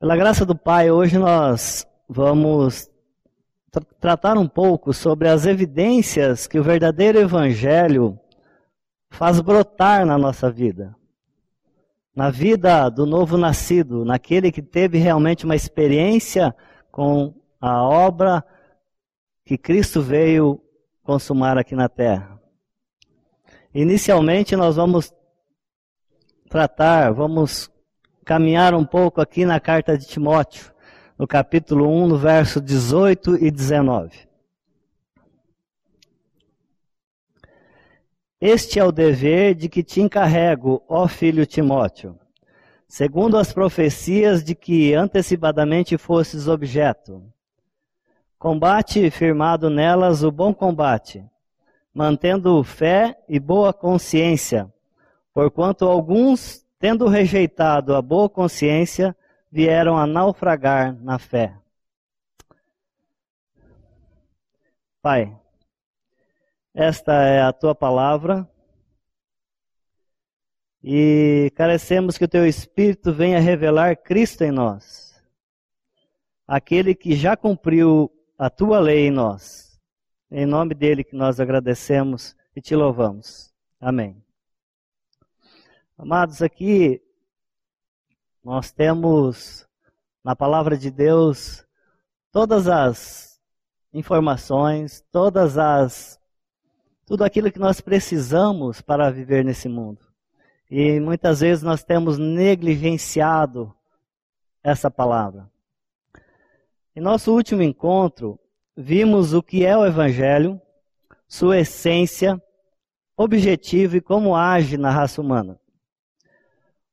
Pela graça do Pai, hoje nós vamos tra tratar um pouco sobre as evidências que o verdadeiro Evangelho faz brotar na nossa vida. Na vida do novo nascido, naquele que teve realmente uma experiência com a obra que Cristo veio consumar aqui na terra. Inicialmente nós vamos tratar, vamos caminhar um pouco aqui na carta de Timóteo, no capítulo 1, no verso 18 e 19. Este é o dever de que te encarrego, ó filho Timóteo, segundo as profecias de que antecipadamente fostes objeto. Combate firmado nelas o bom combate, mantendo fé e boa consciência, porquanto alguns tendo rejeitado a boa consciência, vieram a naufragar na fé. Pai, esta é a tua palavra e carecemos que o teu Espírito venha revelar Cristo em nós, aquele que já cumpriu a tua lei em nós. Em nome dele que nós agradecemos e te louvamos. Amém. Amados, aqui nós temos na palavra de Deus todas as informações, todas as tudo aquilo que nós precisamos para viver nesse mundo. E muitas vezes nós temos negligenciado essa palavra. Em nosso último encontro, vimos o que é o evangelho, sua essência, objetivo e como age na raça humana.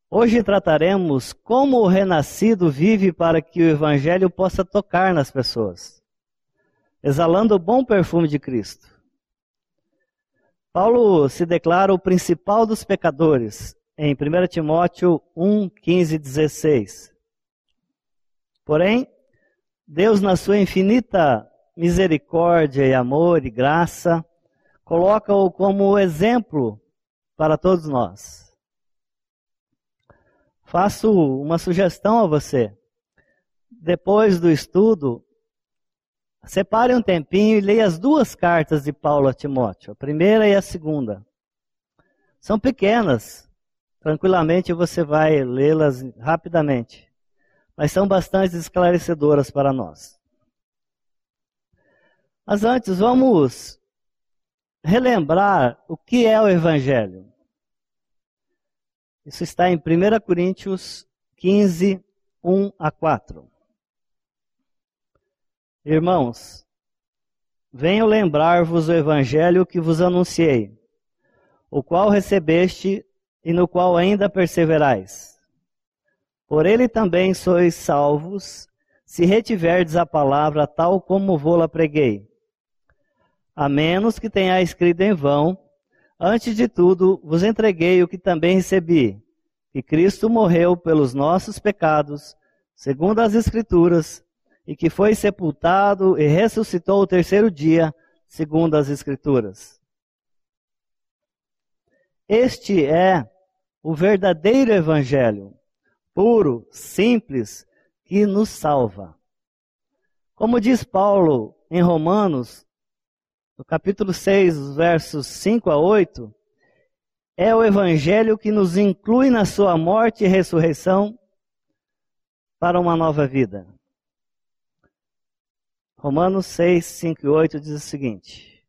Hoje trataremos como o renascido vive para que o Evangelho possa tocar nas pessoas, exalando o bom perfume de Cristo. Paulo se declara o principal dos pecadores em 1 Timóteo 1, 15 e 16. Porém, Deus, na sua infinita misericórdia e amor e graça, coloca-o como exemplo para todos nós faço uma sugestão a você. Depois do estudo, separe um tempinho e leia as duas cartas de Paulo a Timóteo, a primeira e a segunda. São pequenas, tranquilamente você vai lê-las rapidamente, mas são bastante esclarecedoras para nós. Mas antes, vamos relembrar o que é o Evangelho. Isso está em 1 Coríntios 15, 1 a 4. Irmãos, venho lembrar-vos o evangelho que vos anunciei, o qual recebeste e no qual ainda perseverais. Por ele também sois salvos, se retiverdes a palavra tal como vou-la preguei. A menos que tenha escrito em vão, Antes de tudo, vos entreguei o que também recebi, que Cristo morreu pelos nossos pecados, segundo as Escrituras, e que foi sepultado e ressuscitou o terceiro dia, segundo as Escrituras. Este é o verdadeiro Evangelho, puro, simples, que nos salva. Como diz Paulo em Romanos, no capítulo 6, versos 5 a 8, é o evangelho que nos inclui na sua morte e ressurreição para uma nova vida. Romanos 6, 5 e 8 diz o seguinte: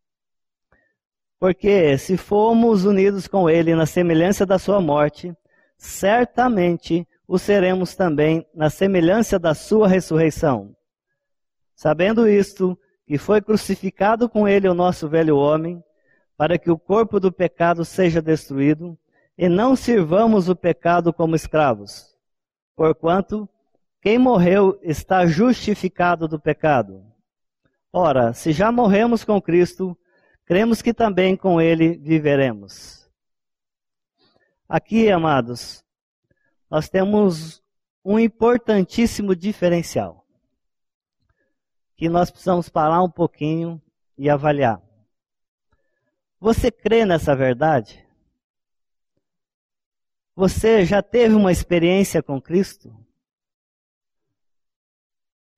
Porque se formos unidos com Ele na semelhança da Sua morte, certamente o seremos também na semelhança da Sua ressurreição. Sabendo isto, e foi crucificado com ele o nosso velho homem, para que o corpo do pecado seja destruído, e não sirvamos o pecado como escravos. Porquanto, quem morreu está justificado do pecado. Ora, se já morremos com Cristo, cremos que também com ele viveremos. Aqui, amados, nós temos um importantíssimo diferencial que nós precisamos parar um pouquinho e avaliar. Você crê nessa verdade? Você já teve uma experiência com Cristo?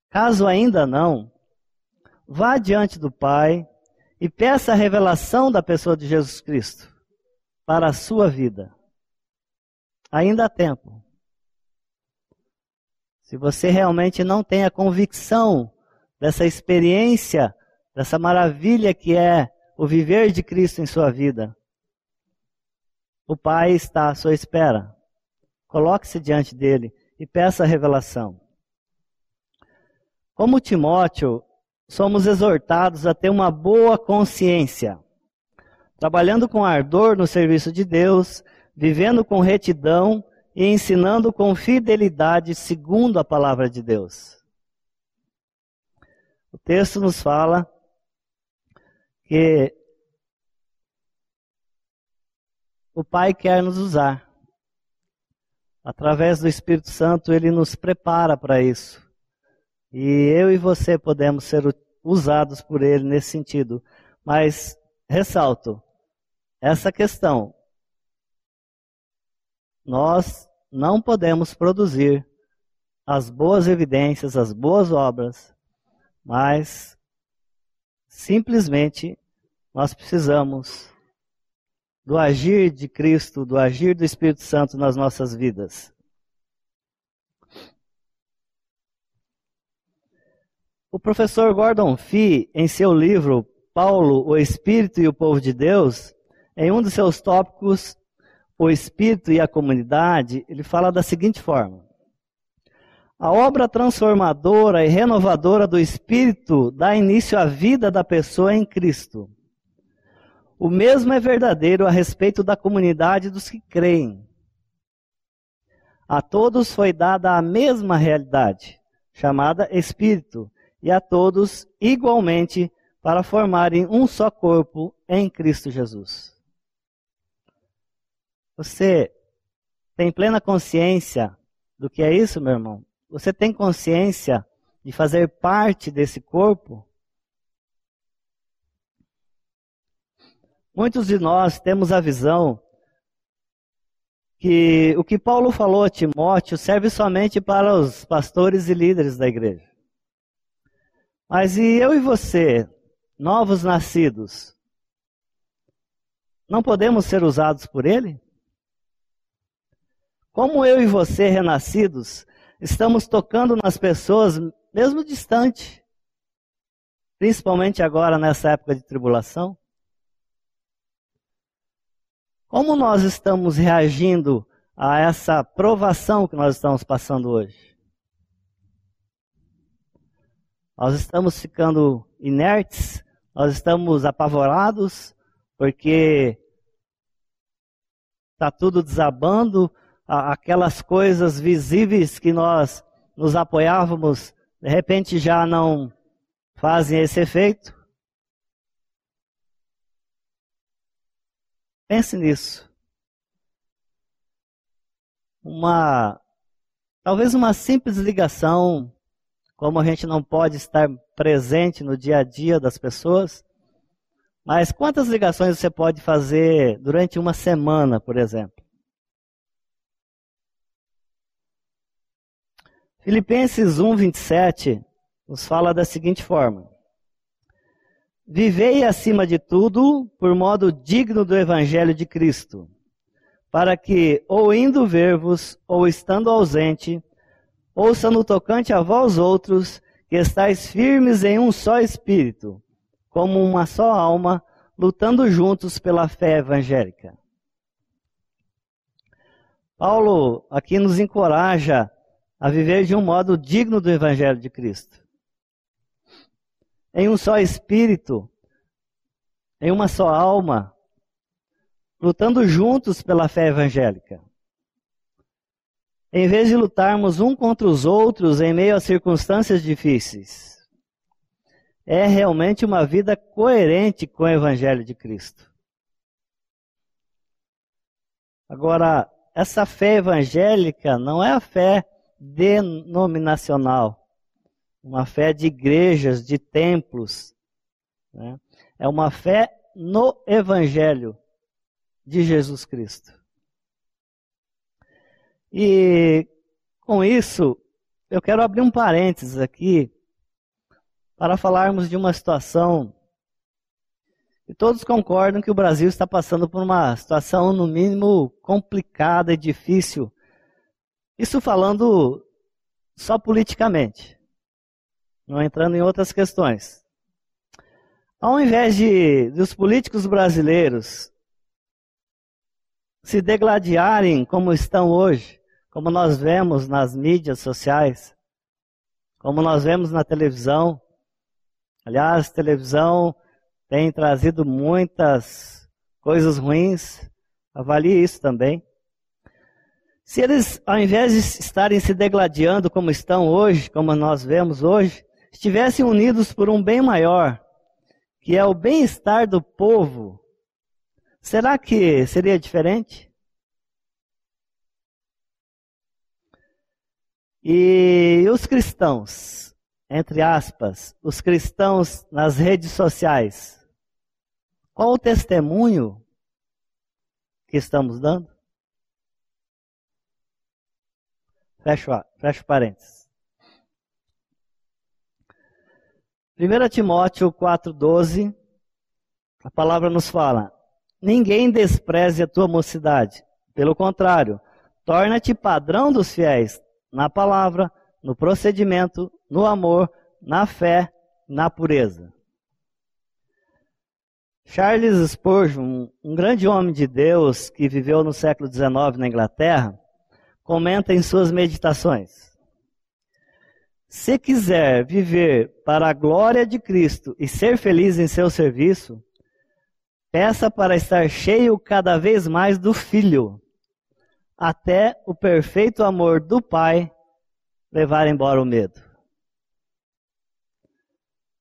Caso ainda não, vá diante do Pai e peça a revelação da pessoa de Jesus Cristo para a sua vida. Ainda há tempo. Se você realmente não tem a convicção dessa experiência, dessa maravilha que é o viver de Cristo em sua vida, o Pai está à sua espera. Coloque-se diante dele e peça a revelação. Como Timóteo, somos exortados a ter uma boa consciência, trabalhando com ardor no serviço de Deus, vivendo com retidão e ensinando com fidelidade segundo a palavra de Deus. O texto nos fala que o Pai quer nos usar. Através do Espírito Santo, ele nos prepara para isso. E eu e você podemos ser usados por ele nesse sentido. Mas, ressalto, essa questão nós não podemos produzir as boas evidências, as boas obras, mas simplesmente nós precisamos do agir de Cristo, do agir do Espírito Santo nas nossas vidas. O professor Gordon Fee, em seu livro Paulo, o Espírito e o Povo de Deus, em um dos seus tópicos, o Espírito e a comunidade, ele fala da seguinte forma: a obra transformadora e renovadora do Espírito dá início à vida da pessoa em Cristo. O mesmo é verdadeiro a respeito da comunidade dos que creem. A todos foi dada a mesma realidade, chamada Espírito, e a todos igualmente para formarem um só corpo em Cristo Jesus. Você tem plena consciência do que é isso, meu irmão? Você tem consciência de fazer parte desse corpo? Muitos de nós temos a visão que o que Paulo falou a Timóteo serve somente para os pastores e líderes da igreja. Mas e eu e você, novos nascidos, não podemos ser usados por ele? Como eu e você, renascidos, estamos tocando nas pessoas, mesmo distante, principalmente agora nessa época de tribulação? Como nós estamos reagindo a essa provação que nós estamos passando hoje? Nós estamos ficando inertes, nós estamos apavorados, porque está tudo desabando, aquelas coisas visíveis que nós nos apoiávamos, de repente já não fazem esse efeito? Pense nisso. Uma talvez uma simples ligação, como a gente não pode estar presente no dia a dia das pessoas, mas quantas ligações você pode fazer durante uma semana, por exemplo? Filipenses 1, 27 nos fala da seguinte forma: Vivei acima de tudo por modo digno do Evangelho de Cristo, para que, ou indo ver-vos, ou estando ausente, ouça no tocante a vós outros, que estáis firmes em um só espírito, como uma só alma, lutando juntos pela fé evangélica. Paulo aqui nos encoraja a viver de um modo digno do Evangelho de Cristo. Em um só espírito, em uma só alma, lutando juntos pela fé evangélica. Em vez de lutarmos um contra os outros em meio a circunstâncias difíceis, é realmente uma vida coerente com o Evangelho de Cristo. Agora, essa fé evangélica não é a fé denominacional, uma fé de igrejas, de templos. Né? É uma fé no Evangelho de Jesus Cristo. E com isso, eu quero abrir um parênteses aqui para falarmos de uma situação e todos concordam que o Brasil está passando por uma situação, no mínimo, complicada e difícil. Isso falando só politicamente, não entrando em outras questões. Ao invés de dos políticos brasileiros se degladiarem como estão hoje, como nós vemos nas mídias sociais, como nós vemos na televisão. Aliás, televisão tem trazido muitas coisas ruins. Avalie isso também. Se eles, ao invés de estarem se degladiando como estão hoje, como nós vemos hoje, estivessem unidos por um bem maior, que é o bem-estar do povo, será que seria diferente? E os cristãos, entre aspas, os cristãos nas redes sociais, qual o testemunho que estamos dando? Fecha, fecha parênteses. 1 Timóteo 4,12, a palavra nos fala: Ninguém despreze a tua mocidade. Pelo contrário, torna-te padrão dos fiéis na palavra, no procedimento, no amor, na fé, na pureza. Charles Spurgeon, um grande homem de Deus que viveu no século XIX na Inglaterra, comenta em suas meditações: Se quiser viver para a glória de Cristo e ser feliz em seu serviço, peça para estar cheio cada vez mais do Filho, até o perfeito amor do Pai levar embora o medo.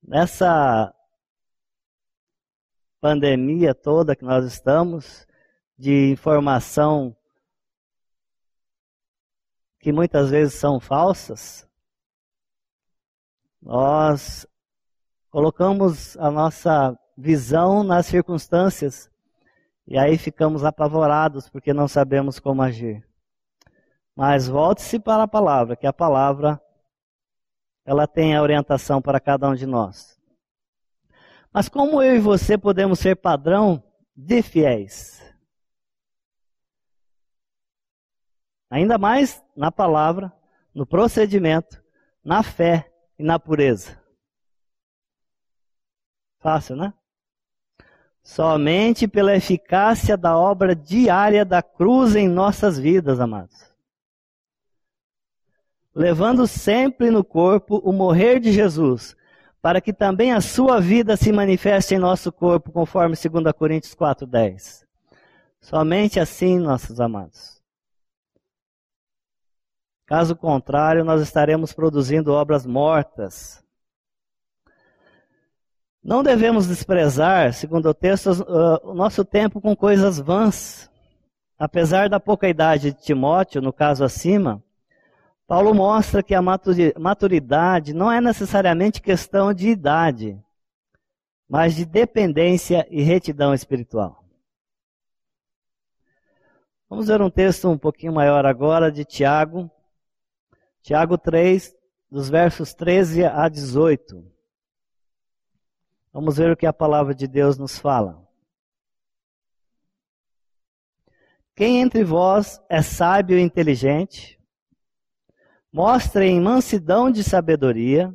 Nessa pandemia toda que nós estamos, de informação que muitas vezes são falsas, nós colocamos a nossa visão nas circunstâncias e aí ficamos apavorados porque não sabemos como agir. Mas volte-se para a palavra, que a palavra ela tem a orientação para cada um de nós. Mas como eu e você podemos ser padrão de fiéis? Ainda mais na palavra, no procedimento, na fé e na pureza. Fácil, né? Somente pela eficácia da obra diária da cruz em nossas vidas, amados. Levando sempre no corpo o morrer de Jesus, para que também a sua vida se manifeste em nosso corpo, conforme 2 Coríntios 4,10. Somente assim, nossos amados. Caso contrário, nós estaremos produzindo obras mortas. Não devemos desprezar, segundo o texto, o nosso tempo com coisas vãs. Apesar da pouca idade de Timóteo, no caso acima, Paulo mostra que a maturidade não é necessariamente questão de idade, mas de dependência e retidão espiritual. Vamos ver um texto um pouquinho maior agora de Tiago. Tiago 3, dos versos 13 a 18. Vamos ver o que a palavra de Deus nos fala. Quem entre vós é sábio e inteligente? mostrem mansidão de sabedoria,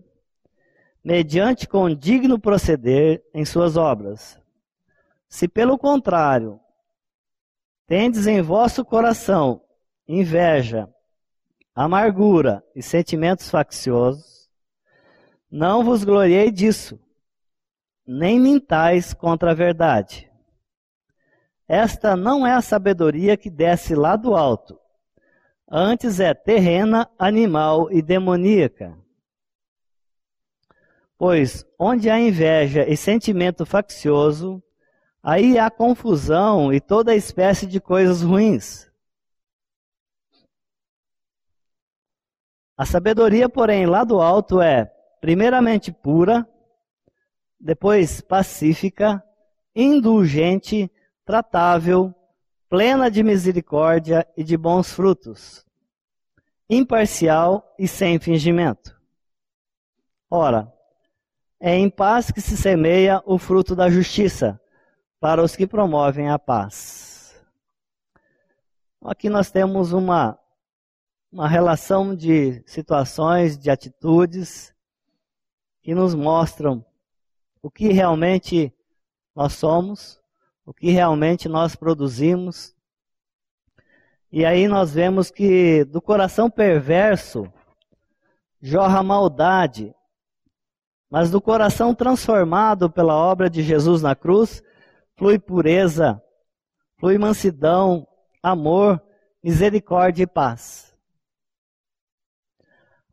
mediante com digno proceder em suas obras. Se pelo contrário, tendes em vosso coração inveja, amargura e sentimentos facciosos, não vos gloriei disso, nem mintais contra a verdade. Esta não é a sabedoria que desce lá do alto, antes é terrena, animal e demoníaca. Pois onde há inveja e sentimento faccioso, aí há confusão e toda espécie de coisas ruins. A sabedoria, porém, lá do alto é, primeiramente, pura, depois pacífica, indulgente, tratável, plena de misericórdia e de bons frutos, imparcial e sem fingimento. Ora, É em paz que se semeia o fruto da justiça para os que promovem a paz. Aqui nós temos uma, uma relação de situações, de atitudes que nos mostram o que realmente nós somos, o que realmente nós produzimos. E aí nós vemos que do coração perverso jorra maldade, mas do coração transformado pela obra de Jesus na cruz flui pureza, flui mansidão, amor, misericórdia e paz.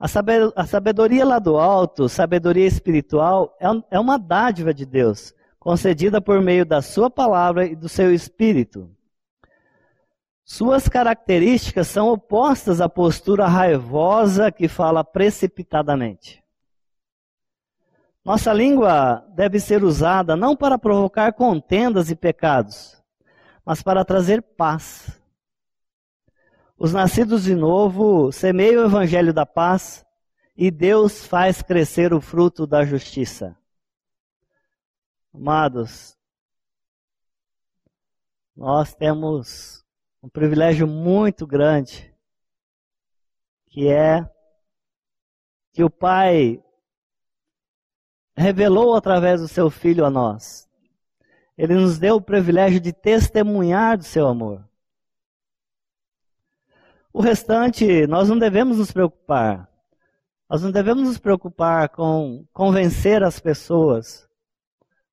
A sabedoria lá do alto, sabedoria espiritual, é, é uma dádiva de Deus, concedida por meio da Sua palavra e do seu Espírito. Suas características são opostas à postura raivosa que fala precipitadamente. Nossa língua deve ser usada não para provocar contendas e pecados, mas para trazer paz. Os nascidos de novo semeiam o evangelho da paz e Deus faz crescer o fruto da justiça. Amados, nós temos um privilégio muito grande, que é que o Pai revelou através do seu Filho a nós. Ele nos deu o privilégio de testemunhar do seu amor. O restante, nós não devemos nos preocupar. Nós não devemos nos preocupar com convencer as pessoas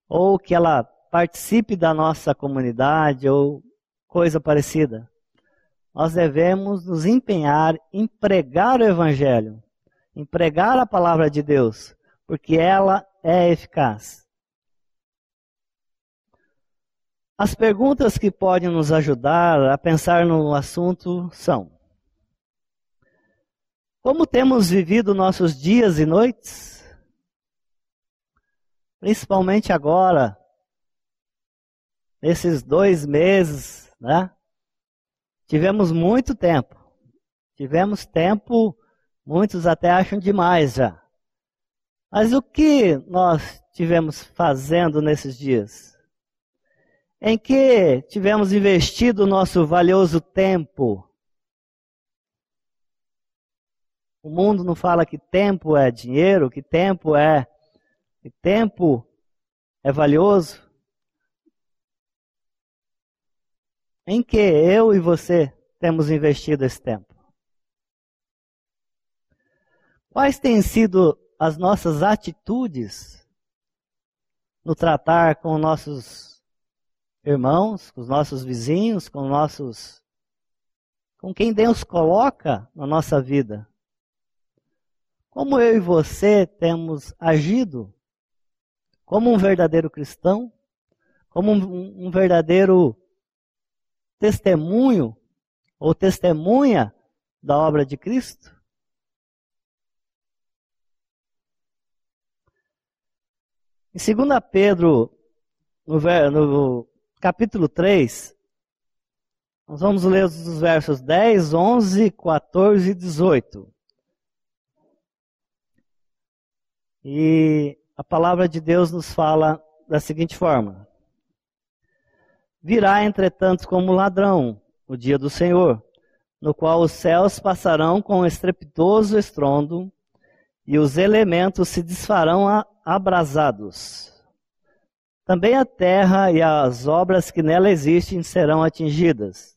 ou que ela participe da nossa comunidade ou coisa parecida. Nós devemos nos empenhar em pregar o Evangelho, em pregar a palavra de Deus, porque ela é eficaz. As perguntas que podem nos ajudar a pensar no assunto são: como temos vivido nossos dias e noites? Principalmente agora, nesses dois meses, né? Tivemos muito tempo. Tivemos tempo, muitos até acham demais já. Mas o que nós tivemos fazendo nesses dias? Em que tivemos investido o nosso valioso tempo? O mundo não fala que tempo é dinheiro, que tempo é que tempo é valioso. Em que eu e você temos investido esse tempo? Quais têm sido as nossas atitudes no tratar com nossos irmãos, com os nossos vizinhos, com nossos com quem Deus coloca na nossa vida? Como eu e você temos agido como um verdadeiro cristão, como um, um verdadeiro testemunho ou testemunha da obra de Cristo? Em 2 Pedro, no, no, capítulo 3, nós vamos ler os versos 10, 11, 14 e 18. E a palavra de Deus nos fala da seguinte forma: Virá, entretanto, como ladrão o dia do Senhor, no qual os céus passarão com estrepitoso estrondo e os elementos se desfarão abrasados. Também a terra e as obras que nela existem serão atingidas.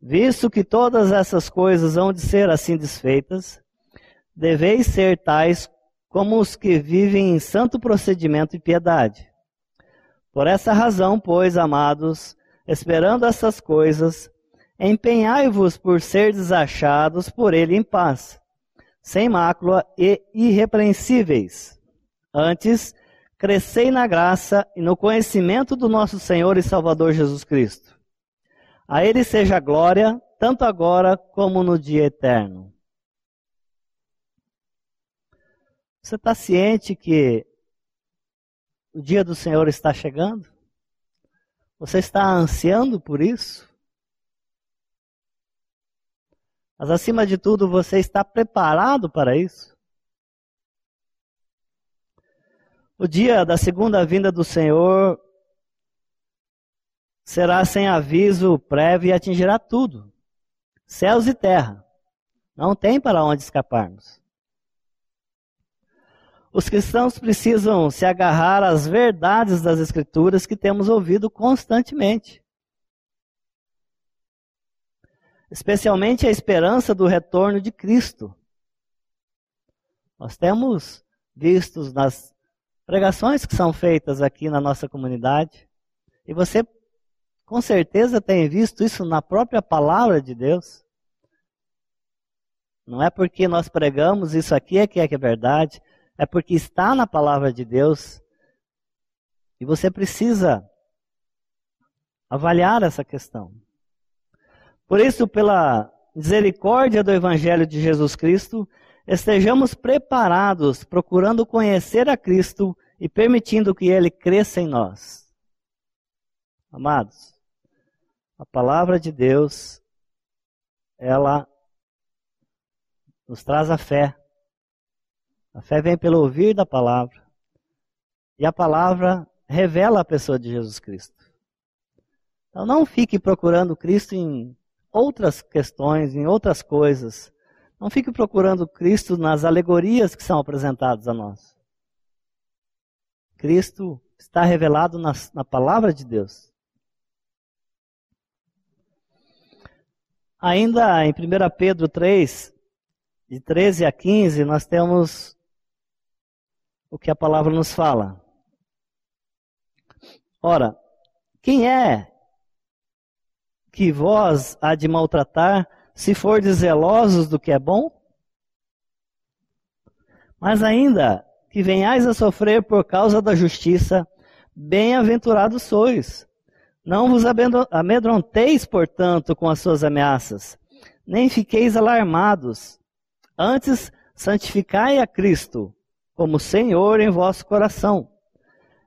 Visto que todas essas coisas hão de ser assim desfeitas, deveis ser tais como os que vivem em santo procedimento e piedade. Por essa razão, pois, amados, esperando essas coisas, empenhai-vos por ser desachados por ele em paz, sem mácula e irrepreensíveis. Antes, crescei na graça e no conhecimento do nosso Senhor e Salvador Jesus Cristo. A ele seja glória, tanto agora como no dia eterno. Você está ciente que o dia do Senhor está chegando? Você está ansiando por isso? Mas acima de tudo, você está preparado para isso? O dia da segunda vinda do Senhor será sem aviso prévio e atingirá tudo céus e terra. Não tem para onde escaparmos. Os cristãos precisam se agarrar às verdades das Escrituras que temos ouvido constantemente. Especialmente a esperança do retorno de Cristo. Nós temos visto nas pregações que são feitas aqui na nossa comunidade, e você com certeza tem visto isso na própria palavra de Deus. Não é porque nós pregamos isso aqui é que é que é verdade, é porque está na palavra de Deus. E você precisa avaliar essa questão. Por isso, pela misericórdia do Evangelho de Jesus Cristo, estejamos preparados, procurando conhecer a Cristo e permitindo que Ele cresça em nós. Amados, a palavra de Deus, ela nos traz a fé. A fé vem pelo ouvir da palavra. E a palavra revela a pessoa de Jesus Cristo. Então não fique procurando Cristo em outras questões, em outras coisas. Não fique procurando Cristo nas alegorias que são apresentadas a nós. Cristo está revelado na, na palavra de Deus. Ainda em 1 Pedro 3, de 13 a 15, nós temos o que a palavra nos fala. Ora, quem é que vós há de maltratar, se fordes zelosos do que é bom? Mas ainda que venhais a sofrer por causa da justiça, bem-aventurados sois. Não vos amedronteis, portanto, com as suas ameaças, nem fiqueis alarmados, Antes, santificai a Cristo como Senhor em vosso coração,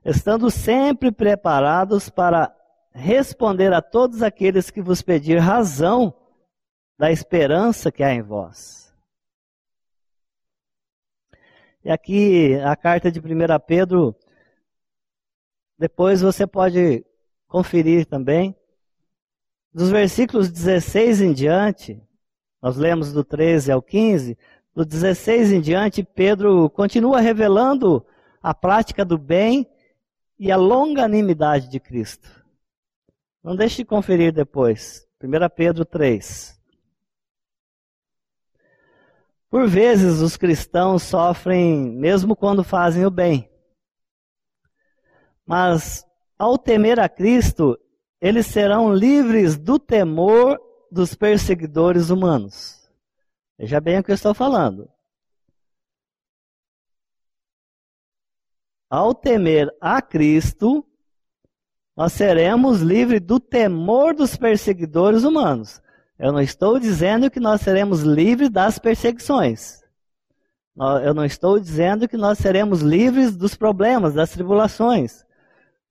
estando sempre preparados para responder a todos aqueles que vos pedir razão da esperança que há em vós. E aqui a carta de 1 Pedro, depois você pode conferir também. Dos versículos 16 em diante, nós lemos do 13 ao 15, do 16 em diante, Pedro continua revelando a prática do bem e a longanimidade de Cristo. Não deixe de conferir depois. 1 Pedro 3. Por vezes os cristãos sofrem mesmo quando fazem o bem. Mas ao temer a Cristo, eles serão livres do temor dos perseguidores humanos. Veja bem o que eu estou falando. Ao temer a Cristo, nós seremos livres do temor dos perseguidores humanos. Eu não estou dizendo que nós seremos livres das perseguições. Eu não estou dizendo que nós seremos livres dos problemas, das tribulações.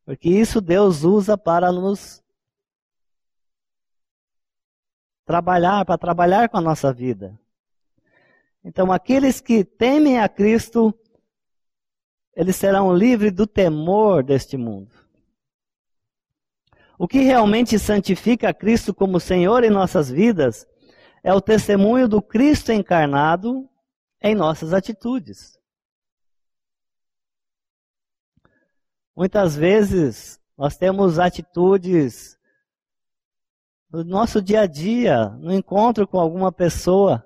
Porque isso Deus usa para nos trabalhar, para trabalhar com a nossa vida. Então, aqueles que temem a Cristo, eles serão livres do temor deste mundo. O que realmente santifica Cristo como Senhor em nossas vidas é o testemunho do Cristo encarnado em nossas atitudes. Muitas vezes nós temos atitudes no nosso dia a dia, no encontro com alguma pessoa.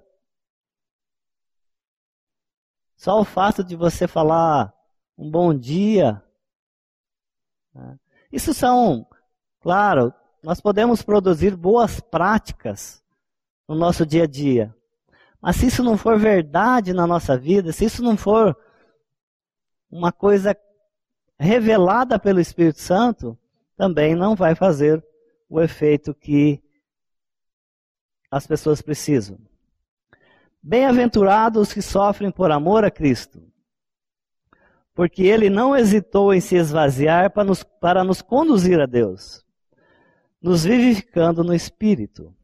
Só o fato de você falar um bom dia. Né? Isso são, claro, nós podemos produzir boas práticas no nosso dia a dia. Mas se isso não for verdade na nossa vida, se isso não for uma coisa revelada pelo Espírito Santo, também não vai fazer o efeito que as pessoas precisam. Bem-aventurados os que sofrem por amor a Cristo, porque ele não hesitou em se esvaziar para nos, para nos conduzir a Deus, nos vivificando no Espírito.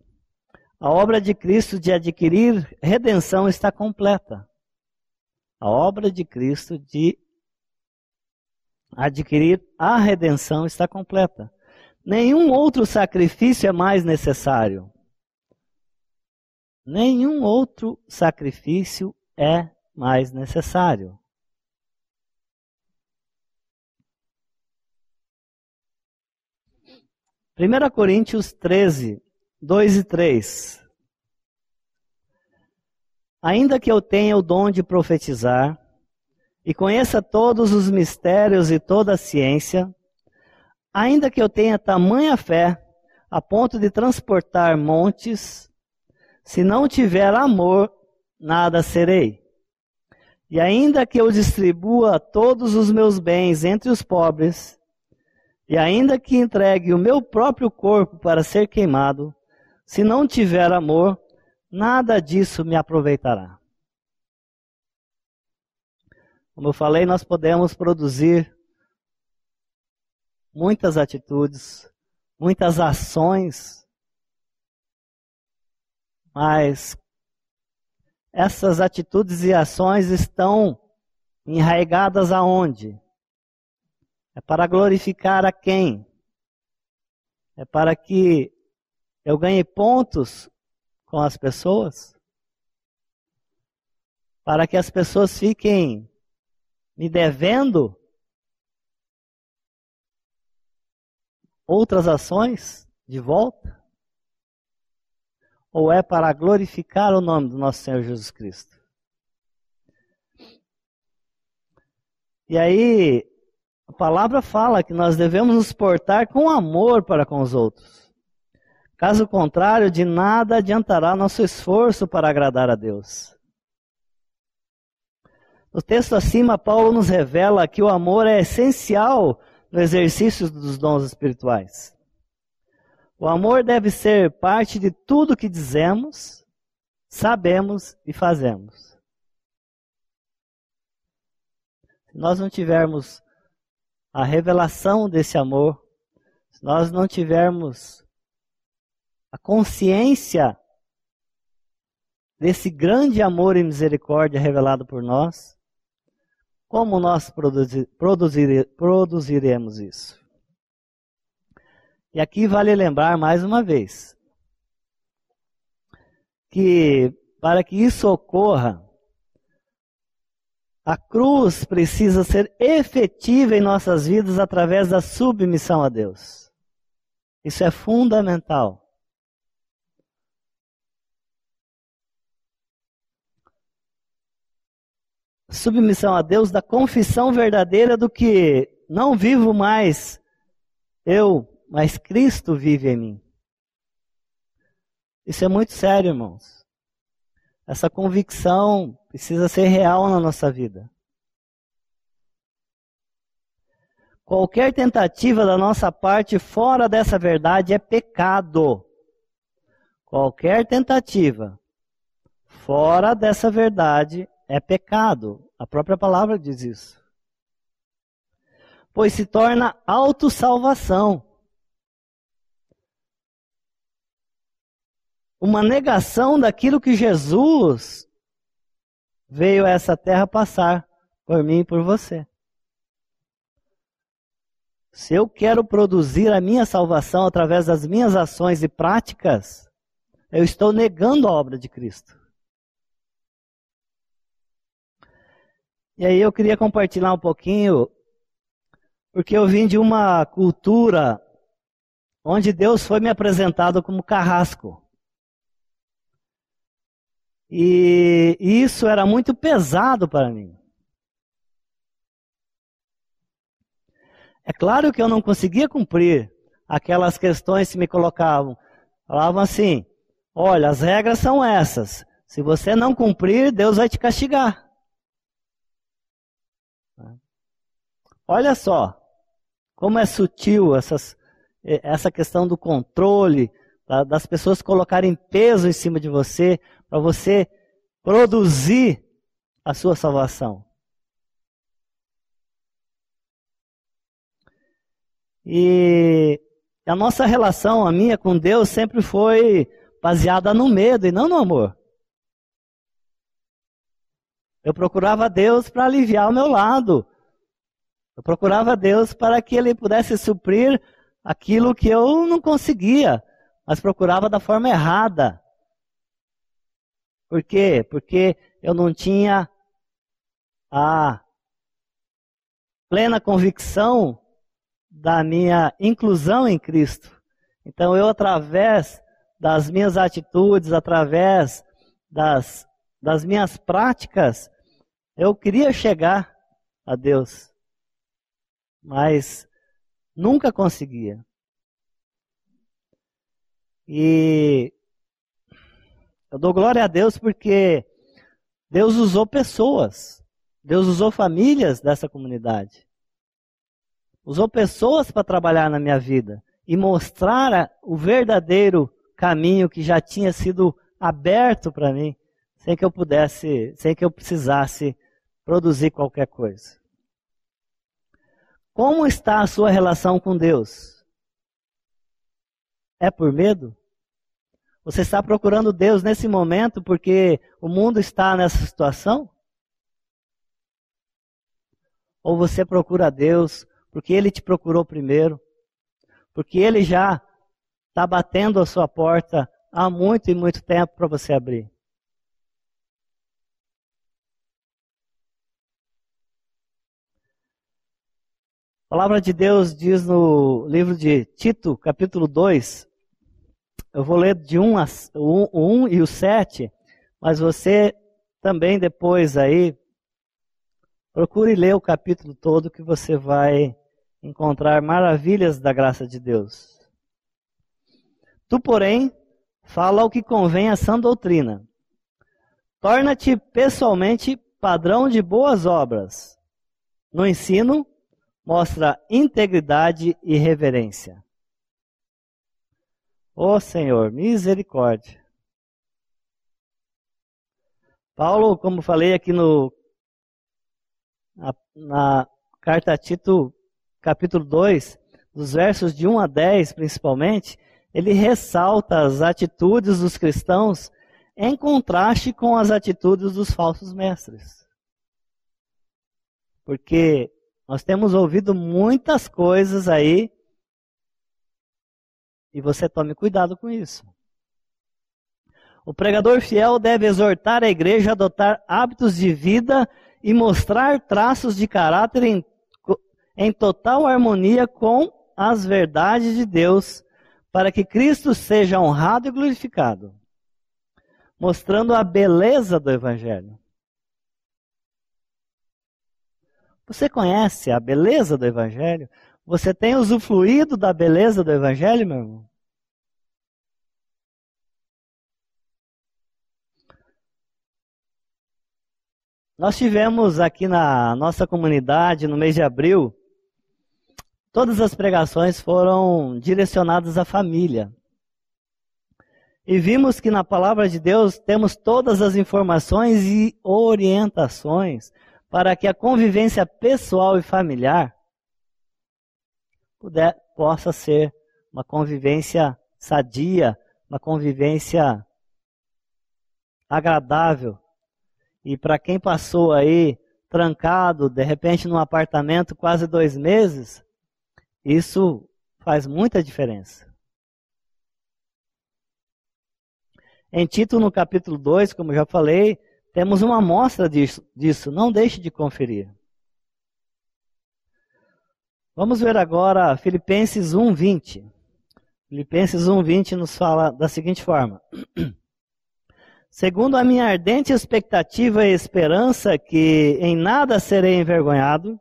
A obra de Cristo de adquirir redenção está completa. A obra de Cristo de adquirir a redenção está completa. Nenhum outro sacrifício é mais necessário. Nenhum outro sacrifício é mais necessário. Primeira Coríntios 13, 2 e 3. Ainda que eu tenha o dom de profetizar e conheça todos os mistérios e toda a ciência, ainda que eu tenha tamanha fé a ponto de transportar montes, se não tiver amor, nada serei. E ainda que eu distribua todos os meus bens entre os pobres, e ainda que entregue o meu próprio corpo para ser queimado, se não tiver amor, nada disso me aproveitará. Como eu falei, nós podemos produzir muitas atitudes, muitas ações, mas essas atitudes e ações estão enraigadas aonde? É para glorificar a quem? É para que eu ganhe pontos com as pessoas? Para que as pessoas fiquem me devendo outras ações de volta? Ou é para glorificar o nome do nosso Senhor Jesus Cristo? E aí, a palavra fala que nós devemos nos portar com amor para com os outros. Caso contrário, de nada adiantará nosso esforço para agradar a Deus. No texto acima, Paulo nos revela que o amor é essencial no exercício dos dons espirituais. O amor deve ser parte de tudo que dizemos, sabemos e fazemos. Se nós não tivermos a revelação desse amor, se nós não tivermos a consciência desse grande amor e misericórdia revelado por nós, como nós produzir, produzir, produziremos isso? E aqui vale lembrar mais uma vez que para que isso ocorra, a cruz precisa ser efetiva em nossas vidas através da submissão a Deus. Isso é fundamental. submissão a Deus, da confissão verdadeira do que não vivo mais eu, mas Cristo vive em mim. Isso é muito sério, irmãos. Essa convicção precisa ser real na nossa vida. Qualquer tentativa da nossa parte fora dessa verdade é pecado. Qualquer tentativa fora dessa verdade é pecado. A própria palavra diz isso. Pois se torna autossalvação. Uma negação daquilo que Jesus veio a essa terra passar por mim e por você. Se eu quero produzir a minha salvação através das minhas ações e práticas, eu estou negando a obra de Cristo. E aí eu queria compartilhar um pouquinho, porque eu vim de uma cultura onde Deus foi me apresentado como carrasco. E isso era muito pesado para mim. É claro que eu não conseguia cumprir aquelas questões que me colocavam. Falavam assim: olha, as regras são essas. Se você não cumprir, Deus vai te castigar. Olha só como é sutil essas, essa questão do controle, das pessoas colocarem peso em cima de você, para você produzir a sua salvação. E a nossa relação, a minha com Deus, sempre foi baseada no medo e não no amor. Eu procurava Deus para aliviar o meu lado, Eu procurava Deus para que Ele pudesse suprir aquilo que eu não conseguia, mas procurava da forma errada. Por quê? Porque eu não tinha a plena convicção da minha inclusão em Cristo. Então eu, através das minhas atitudes, através das, das minhas práticas, eu queria chegar a Deus, mas nunca conseguia. E eu dou glória a Deus porque Deus usou pessoas, Deus usou famílias dessa comunidade, usou pessoas para trabalhar na minha vida e mostrar o verdadeiro caminho que já tinha sido aberto para mim, sem que eu pudesse, sem que eu precisasse produzir qualquer coisa. Como está a sua relação com Deus? É por medo? Você está procurando Deus nesse momento porque o mundo está nessa situação? Ou você procura Deus porque Ele te procurou primeiro? Porque Ele já está batendo a sua porta há muito e muito tempo para você abrir. A palavra de Deus diz no livro de Tito, capítulo 2, eu vou ler de 1 a, o 1 e o 7, mas você também depois aí, procure ler o capítulo todo que você vai encontrar maravilhas da graça de Deus. Tu, porém, fala o que convém à sã doutrina. Torna-te pessoalmente padrão de boas obras. No ensino, mostra integridade e reverência. Ó oh, Senhor, misericórdia. Paulo, como falei aqui no na, na carta a Tito, capítulo 2, dos versos de 1 a 10 principalmente, ele ressalta as atitudes dos cristãos em contraste com as atitudes dos falsos mestres. Porque nós temos ouvido muitas coisas aí e você tome cuidado com isso. O pregador fiel deve exortar a igreja a adotar hábitos de vida e mostrar traços de caráter em, em total harmonia com as verdades de Deus para que Cristo seja honrado e glorificado, mostrando a beleza do Evangelho. Você conhece a beleza do Evangelho? Você tem usufruído da beleza do Evangelho, meu irmão? Nós tivemos aqui na nossa comunidade, no mês de abril, Todas as pregações foram direcionadas à família. E vimos que na palavra de Deus temos todas as informações e orientações para que a convivência pessoal e familiar puder, possa ser uma convivência sadia, uma convivência agradável. E para quem passou aí trancado, de repente num apartamento quase dois meses, isso faz muita diferença. Em Tito, no capítulo 2, como já falei, temos uma amostra disso, disso. Não deixe de conferir. Vamos ver agora Filipenses 1:20. Filipenses 1:20 nos fala da seguinte forma: Segundo a minha ardente expectativa e esperança que em nada serei envergonhado,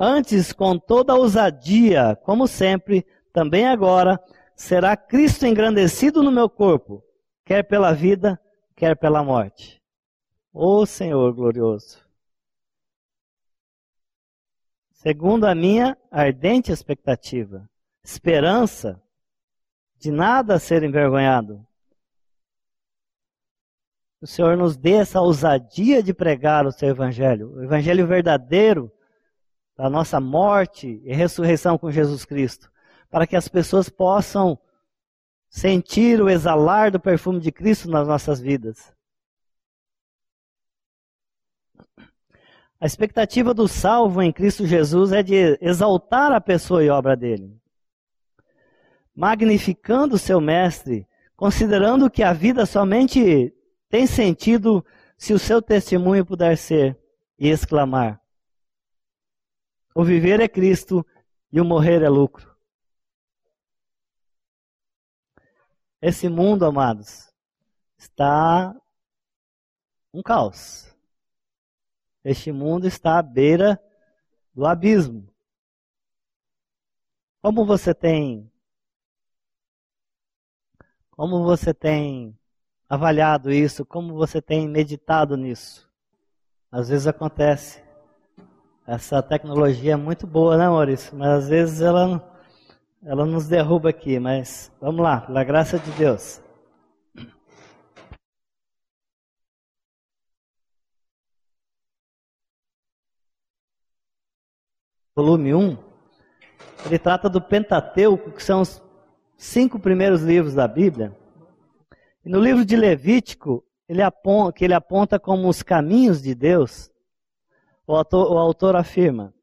Antes, com toda ousadia, como sempre, também agora, será Cristo engrandecido no meu corpo, quer pela vida, quer pela morte. Ô Senhor glorioso. Segundo a minha ardente expectativa, esperança de nada ser envergonhado. O Senhor nos dê essa ousadia de pregar o seu evangelho, o evangelho verdadeiro, da nossa morte e ressurreição com Jesus Cristo, para que as pessoas possam sentir o exalar do perfume de Cristo nas nossas vidas. A expectativa do salvo em Cristo Jesus é de exaltar a pessoa e obra dele, magnificando seu mestre, considerando que a vida somente tem sentido se o seu testemunho puder ser e exclamar: O viver é Cristo e o morrer é lucro. Esse mundo, amados, está um caos. Este mundo está à beira do abismo. Como você tem como você tem avaliado isso? Como você tem meditado nisso? Às vezes acontece. Essa tecnologia é muito boa, né, Maurício? Mas às vezes ela, ela nos derruba aqui. Mas vamos lá, pela graça de Deus. Volume 1, ele trata do Pentateuco, que são os cinco primeiros livros da Bíblia. E no livro de Levítico, ele aponta, que ele aponta como os caminhos de Deus, o autor, o autor afirma: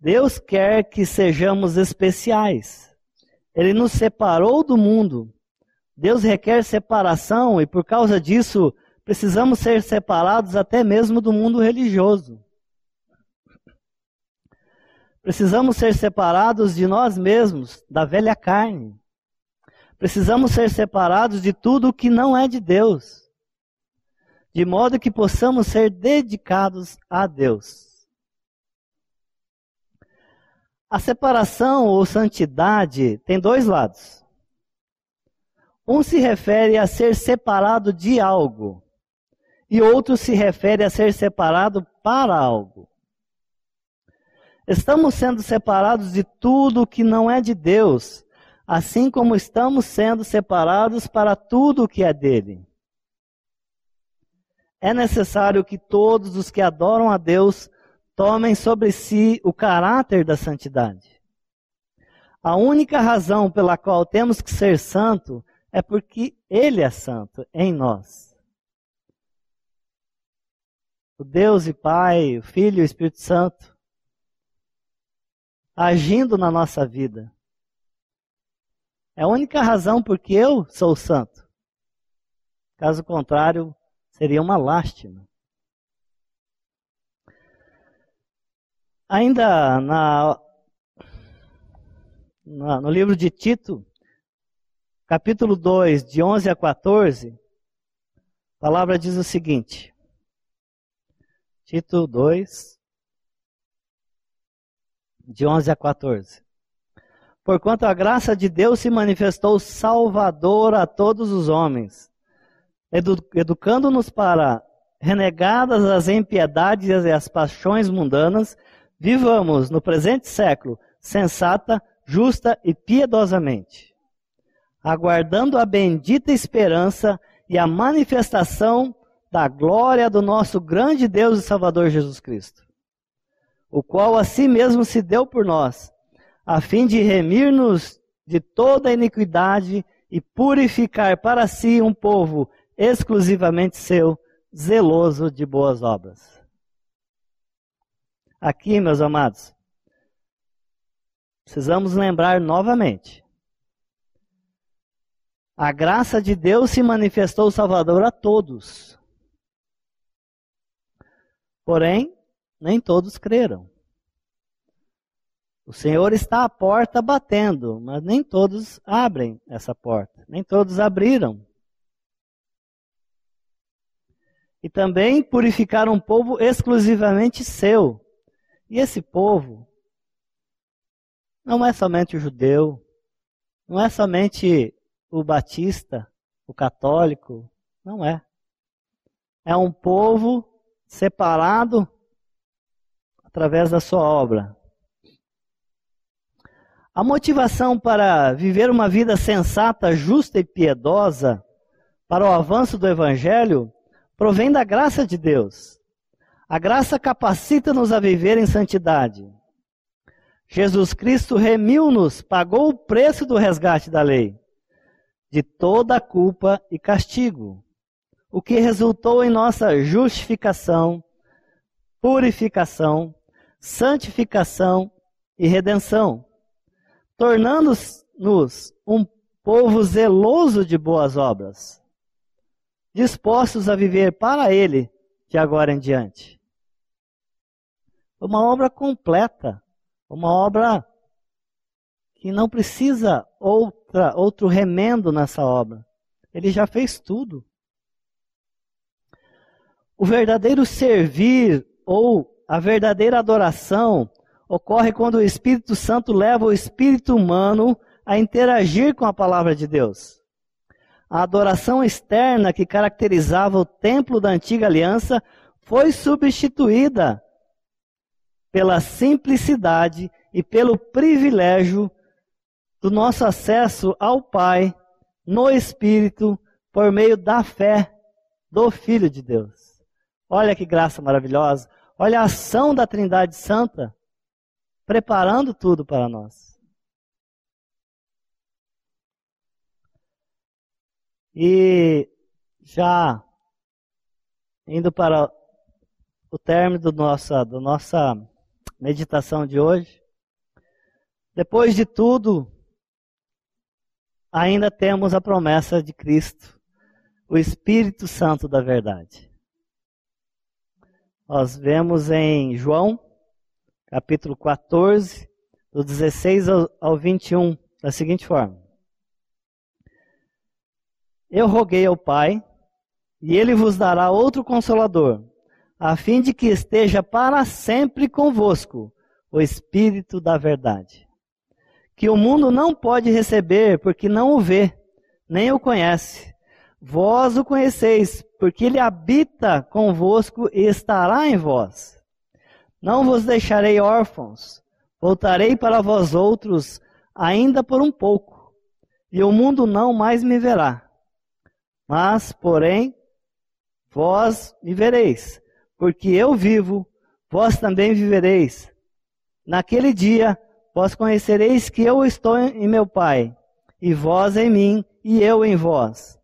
Deus quer que sejamos especiais. Ele nos separou do mundo. Deus requer separação e por causa disso precisamos ser separados até mesmo do mundo religioso. Precisamos ser separados de nós mesmos, da velha carne. Precisamos ser separados de tudo o que não é de Deus, de modo que possamos ser dedicados a Deus. A separação ou santidade tem dois lados. Um se refere a ser separado de algo, e outro se refere a ser separado para algo. Estamos sendo separados de tudo que não é de Deus, assim como estamos sendo separados para tudo que é dele. É necessário que todos os que adoram a Deus tomem sobre si o caráter da santidade. A única razão pela qual temos que ser santo é porque Ele é santo em nós. O Deus e Pai, o Filho e o Espírito Santo agindo na nossa vida. É a única razão porque eu sou santo. Caso contrário, seria uma lástima. Ainda na, na, no livro de Tito, capítulo 2, de 11 a 14, a palavra diz o seguinte: Tito 2, de 11 a 14. Porquanto a graça de Deus se manifestou salvadora a todos os homens, edu educando-nos para, renegadas as impiedades e as paixões mundanas, vivamos no presente século sensata, justa e piedosamente, aguardando a bendita esperança e a manifestação da glória do nosso grande Deus e Salvador Jesus Cristo o qual a si mesmo se deu por nós, a fim de remir-nos de toda iniquidade e purificar para si um povo exclusivamente seu, zeloso de boas obras. Aqui, meus amados, precisamos lembrar novamente. A graça de Deus se manifestou Salvador a todos. Porém, nem todos creram. O Senhor está à porta batendo, mas nem todos abrem essa porta, nem todos abriram. E também purificar um povo exclusivamente seu. E esse povo não é somente o judeu, não é somente o batista, o católico, não é. É um povo separado através da sua obra. A motivação para viver uma vida sensata, justa e piedosa para o avanço do Evangelho provém da graça de Deus. A graça capacita-nos a viver em santidade. Jesus Cristo remiu-nos, pagou o preço do resgate da lei, de toda culpa e castigo, o que resultou em nossa justificação purificação, santificação e redenção, tornando-nos um povo zeloso de boas obras, dispostos a viver para Ele de agora em diante. Uma obra completa, uma obra que não precisa outra, outro remendo nessa obra. Ele já fez tudo. O verdadeiro servir ou a verdadeira adoração ocorre quando o Espírito Santo leva o espírito humano a interagir com a palavra de Deus. A adoração externa que caracterizava o templo da antiga aliança foi substituída pela simplicidade e pelo privilégio do nosso acesso ao Pai no Espírito por meio da fé do Filho de Deus. Olha que graça maravilhosa. Olha a ação da Trindade Santa preparando tudo para nós. E já indo para o término do nossa, da nossa meditação de hoje, depois de tudo, ainda temos a promessa de Cristo, o Espírito Santo da Verdade. Nós vemos em João, capítulo 14, do 16 ao 21, da seguinte forma: Eu roguei ao Pai, e ele vos dará outro consolador, a fim de que esteja para sempre convosco o Espírito da Verdade, que o mundo não pode receber, porque não o vê, nem o conhece. Vós o conheceis, porque ele habita convosco e estará em vós. Não vos deixarei órfãos, voltarei para vós outros ainda por um pouco, e o mundo não mais me verá. Mas, porém, vós me vereis, porque eu vivo, vós também vivereis. Naquele dia, vós conhecereis que eu estou em meu Pai, e vós em mim, e eu em vós.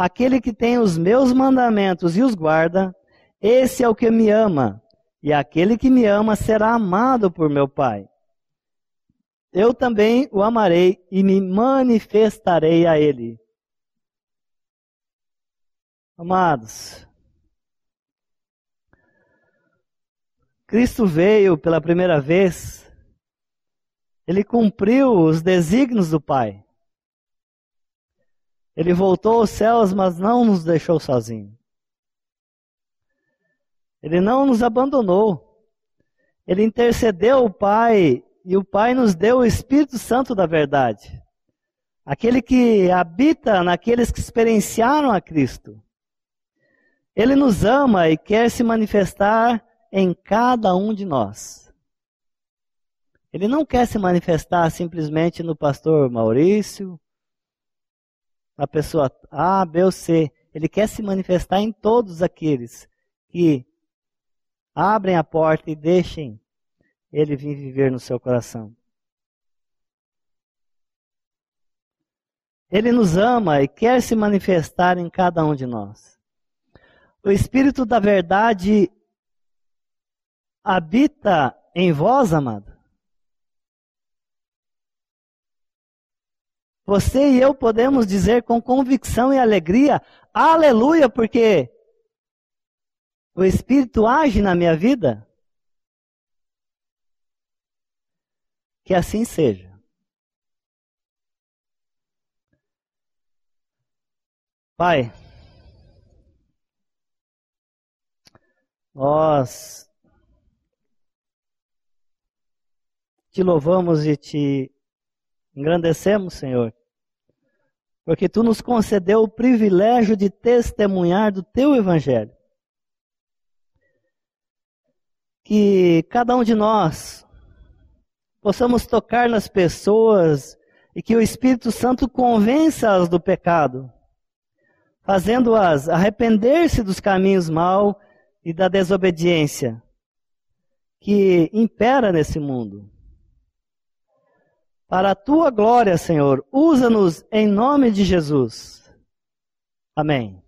Aquele que tem os meus mandamentos e os guarda, esse é o que me ama, e aquele que me ama será amado por meu Pai. Eu também o amarei e me manifestarei a ele. Amados, Cristo veio pela primeira vez, ele cumpriu os desígnios do Pai. Ele voltou aos céus, mas não nos deixou sozinhos. Ele não nos abandonou. Ele intercedeu o Pai e o Pai nos deu o Espírito Santo da verdade. Aquele que habita naqueles que experienciaram a Cristo. Ele nos ama e quer se manifestar em cada um de nós. Ele não quer se manifestar simplesmente no pastor Maurício, a pessoa A, B ou C. Ele quer se manifestar em todos aqueles que abrem a porta e deixem ele vir viver no seu coração. Ele nos ama e quer se manifestar em cada um de nós. O Espírito da Verdade habita em vós, amado. Você e eu podemos dizer com convicção e alegria, aleluia, porque o Espírito age na minha vida? Que assim seja. Pai, nós te louvamos e te engrandecemos, Senhor, porque tu nos concedeu o privilégio de testemunhar do teu evangelho. Que cada um de nós possamos tocar nas pessoas e que o Espírito Santo convença-as do pecado, fazendo-as arrepender-se dos caminhos mal e da desobediência que impera nesse mundo. Para a tua glória, Senhor, usa-nos em nome de Jesus. Amém.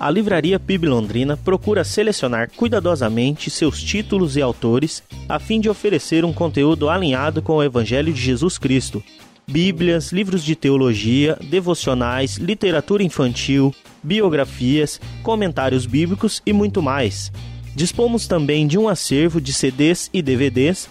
a Livraria PIB Londrina procura selecionar cuidadosamente seus títulos e autores a fim de oferecer um conteúdo alinhado com o Evangelho de Jesus Cristo. Bíblias, livros de teologia, devocionais, literatura infantil, biografias, comentários bíblicos e muito mais. Dispomos também de um acervo de CDs e DVDs